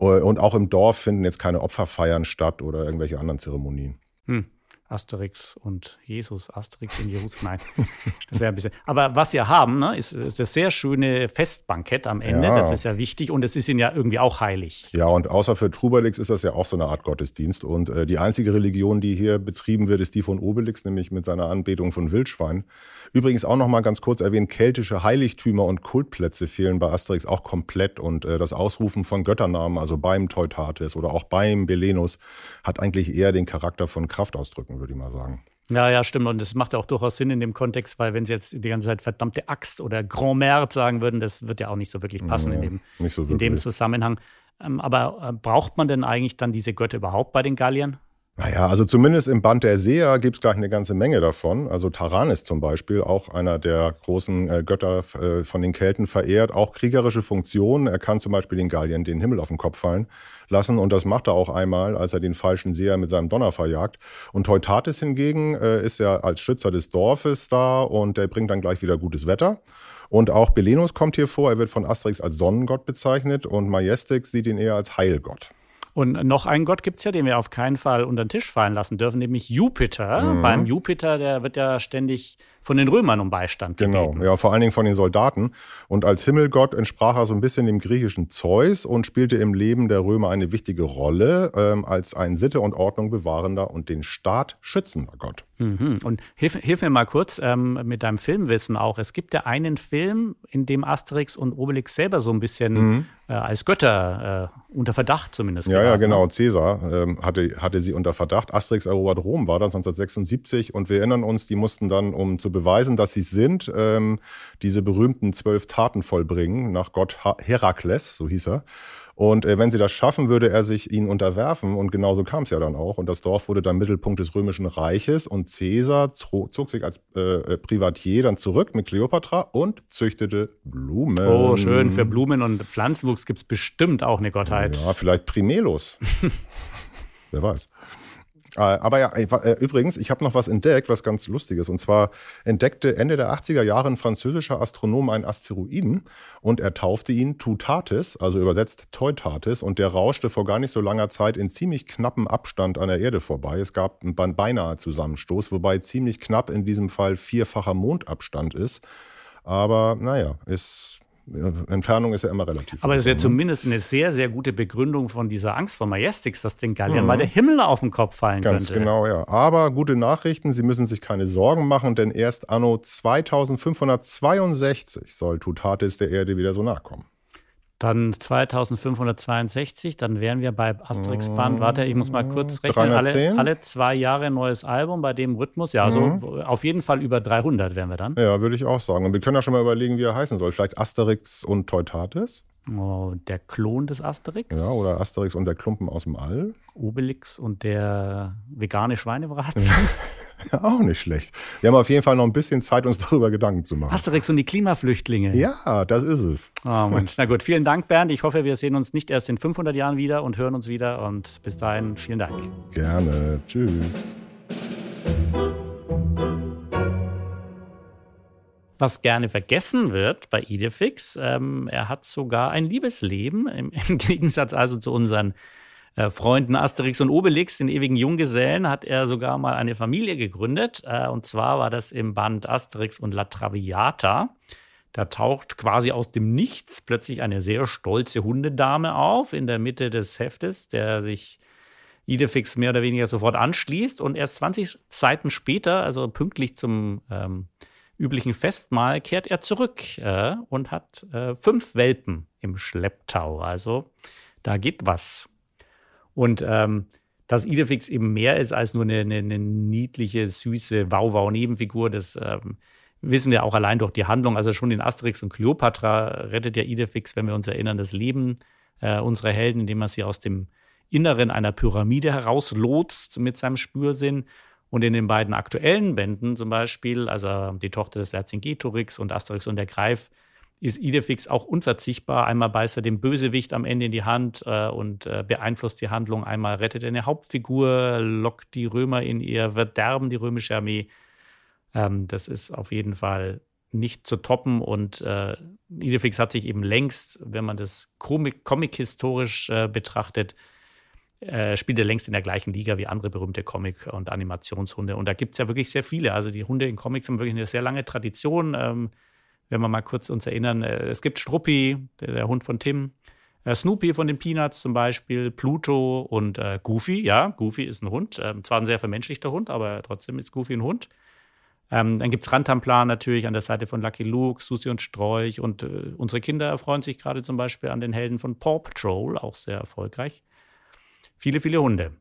Äh, und auch im Dorf finden jetzt keine Opferfeiern statt oder irgendwelche anderen Zeremonien. Hm. Asterix und Jesus, Asterix in Jerusalem. *laughs* Nein, das wäre ein bisschen. Aber was wir haben, ne, ist, ist das sehr schöne Festbankett am Ende. Ja. Das ist ja wichtig und es ist ihnen ja irgendwie auch heilig. Ja, und außer für Trubalix ist das ja auch so eine Art Gottesdienst. Und äh, die einzige Religion, die hier betrieben wird, ist die von Obelix, nämlich mit seiner Anbetung von Wildschwein. Übrigens auch noch mal ganz kurz erwähnt, keltische Heiligtümer und Kultplätze fehlen bei Asterix auch komplett. Und äh, das Ausrufen von Götternamen, also beim Teutates oder auch beim Belenus, hat eigentlich eher den Charakter von Kraftausdrücken würde ich mal sagen. Ja, ja, stimmt. Und das macht ja auch durchaus Sinn in dem Kontext, weil wenn sie jetzt die ganze Zeit verdammte Axt oder Grand Merde sagen würden, das wird ja auch nicht so wirklich passen ja, in, dem, so in dem Zusammenhang. Ähm, aber äh, braucht man denn eigentlich dann diese Götter überhaupt bei den Galliern? Naja, also zumindest im Band der Seher gibt es gleich eine ganze Menge davon. Also Taranis zum Beispiel, auch einer der großen äh, Götter äh, von den Kelten verehrt, auch kriegerische Funktionen. Er kann zum Beispiel den Galliern den Himmel auf den Kopf fallen lassen und das macht er auch einmal, als er den falschen Seher mit seinem Donner verjagt. Und Teutates hingegen äh, ist ja als Schützer des Dorfes da und der bringt dann gleich wieder gutes Wetter. Und auch Belenus kommt hier vor. Er wird von Asterix als Sonnengott bezeichnet und Majestix sieht ihn eher als Heilgott. Und noch einen Gott gibt es ja, den wir auf keinen Fall unter den Tisch fallen lassen dürfen, nämlich Jupiter. Mhm. Beim Jupiter, der wird ja ständig von den Römern um Beistand gebeten. Genau, ja, vor allen Dingen von den Soldaten. Und als Himmelgott entsprach er so ein bisschen dem griechischen Zeus und spielte im Leben der Römer eine wichtige Rolle ähm, als ein Sitte und Ordnung bewahrender und den Staat schützender Gott. Mhm. Und hilf, hilf, mir mal kurz ähm, mit deinem Filmwissen auch. Es gibt ja einen Film, in dem Asterix und Obelix selber so ein bisschen mhm. äh, als Götter äh, unter Verdacht zumindest. Ja, ja, genau. Cäsar ähm, hatte, hatte sie unter Verdacht. Asterix erobert Rom war das 1976 und wir erinnern uns, die mussten dann, um zu beweisen, dass sie es sind, ähm, diese berühmten zwölf Taten vollbringen nach Gott Herakles, so hieß er. Und äh, wenn sie das schaffen, würde er sich ihnen unterwerfen. Und genauso kam es ja dann auch. Und das Dorf wurde dann Mittelpunkt des Römischen Reiches. Und Caesar zog sich als äh, äh, Privatier dann zurück mit Kleopatra und züchtete Blumen. Oh, schön. Für Blumen und Pflanzenwuchs gibt es bestimmt auch eine Gottheit. Ja, vielleicht Primelos. *laughs* Wer weiß. Äh, aber ja, äh, übrigens, ich habe noch was entdeckt, was ganz lustiges. Und zwar entdeckte Ende der 80er Jahre ein französischer Astronom einen Asteroiden und er taufte ihn Tutatis, also übersetzt Teutatis, und der rauschte vor gar nicht so langer Zeit in ziemlich knappem Abstand an der Erde vorbei. Es gab einen beinahe Zusammenstoß, wobei ziemlich knapp in diesem Fall vierfacher Mondabstand ist. Aber naja, ist Entfernung ist ja immer relativ. Aber es ist ja ne? zumindest eine sehr, sehr gute Begründung von dieser Angst vor Majestix, dass den Galliern mhm. mal der Himmel auf den Kopf fallen Ganz könnte. Ganz genau, ja. Aber gute Nachrichten, Sie müssen sich keine Sorgen machen, denn erst anno 2562 soll Tutatis der Erde wieder so nachkommen. Dann 2562, dann wären wir bei Asterix Band. Warte, ich muss mal kurz rechnen. Alle, alle, zwei Jahre ein neues Album bei dem Rhythmus. Ja, also mhm. auf jeden Fall über 300 wären wir dann. Ja, würde ich auch sagen. Und wir können ja schon mal überlegen, wie er heißen soll. Vielleicht Asterix und Teutatis? Oh, der Klon des Asterix. Ja, oder Asterix und der Klumpen aus dem All. Obelix und der vegane Schweinebraten. *laughs* *laughs* auch nicht schlecht. Wir haben auf jeden Fall noch ein bisschen Zeit, uns *laughs* darüber Gedanken zu machen. Asterix und die Klimaflüchtlinge. Ja, das ist es. Oh Mensch, na gut. Vielen Dank, Bernd. Ich hoffe, wir sehen uns nicht erst in 500 Jahren wieder und hören uns wieder. Und bis dahin, vielen Dank. Gerne. Tschüss. was gerne vergessen wird bei Idefix. Ähm, er hat sogar ein Liebesleben, im, *laughs* im Gegensatz also zu unseren äh, Freunden Asterix und Obelix, den ewigen Junggesellen, hat er sogar mal eine Familie gegründet. Äh, und zwar war das im Band Asterix und La Traviata. Da taucht quasi aus dem Nichts plötzlich eine sehr stolze Hundedame auf in der Mitte des Heftes, der sich Idefix mehr oder weniger sofort anschließt. Und erst 20 Seiten später, also pünktlich zum ähm, üblichen Festmahl kehrt er zurück äh, und hat äh, fünf Welpen im Schlepptau. Also da geht was. Und ähm, dass Idefix eben mehr ist als nur eine, eine, eine niedliche, süße Wow-Wow-Nebenfigur, das ähm, wissen wir auch allein durch die Handlung. Also schon in Asterix und Cleopatra rettet ja Idefix, wenn wir uns erinnern, das Leben äh, unserer Helden, indem er sie aus dem Inneren einer Pyramide herauslotst mit seinem Spürsinn. Und in den beiden aktuellen Bänden zum Beispiel, also die Tochter des Vercingetorix und Asterix und der Greif, ist Idefix auch unverzichtbar. Einmal beißt er dem Bösewicht am Ende in die Hand äh, und äh, beeinflusst die Handlung. Einmal rettet er eine Hauptfigur, lockt die Römer in ihr Verderben, die römische Armee. Ähm, das ist auf jeden Fall nicht zu toppen. Und äh, Idefix hat sich eben längst, wenn man das comic-historisch äh, betrachtet, äh, spielt er längst in der gleichen Liga wie andere berühmte Comic- und Animationshunde. Und da gibt es ja wirklich sehr viele. Also die Hunde in Comics haben wirklich eine sehr lange Tradition. Ähm, wenn wir mal kurz uns erinnern, äh, es gibt Struppi, der, der Hund von Tim, äh, Snoopy von den Peanuts zum Beispiel, Pluto und äh, Goofy. Ja, Goofy ist ein Hund. Ähm, zwar ein sehr vermenschlichter Hund, aber trotzdem ist Goofy ein Hund. Ähm, dann gibt es Rantanplan natürlich an der Seite von Lucky Luke, Susi und Strolch. Und äh, unsere Kinder erfreuen sich gerade zum Beispiel an den Helden von Paw Patrol, auch sehr erfolgreich viele, viele Hunde.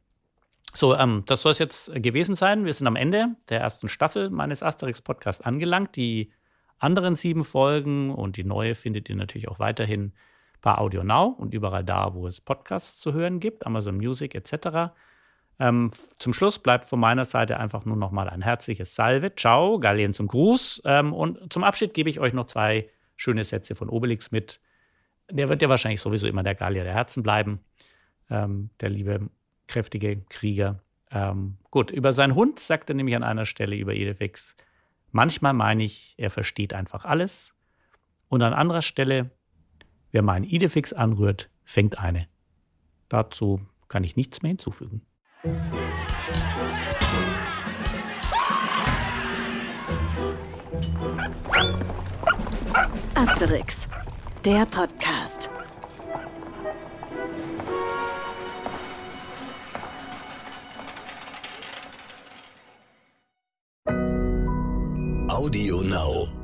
So, ähm, das soll es jetzt gewesen sein. Wir sind am Ende der ersten Staffel meines Asterix-Podcasts angelangt. Die anderen sieben Folgen und die neue findet ihr natürlich auch weiterhin bei Audio Now und überall da, wo es Podcasts zu hören gibt, Amazon Music etc. Ähm, zum Schluss bleibt von meiner Seite einfach nur noch mal ein herzliches Salve. Ciao, Gallien zum Gruß. Ähm, und zum Abschied gebe ich euch noch zwei schöne Sätze von Obelix mit. Der wird ja wahrscheinlich sowieso immer der Gallier der Herzen bleiben ähm, der liebe, kräftige Krieger. Ähm, gut, über seinen Hund sagt er nämlich an einer Stelle über Edefix, Manchmal meine ich, er versteht einfach alles. Und an anderer Stelle, wer meinen Idefix anrührt, fängt eine. Dazu kann ich nichts mehr hinzufügen. Asterix, der Podcast. now.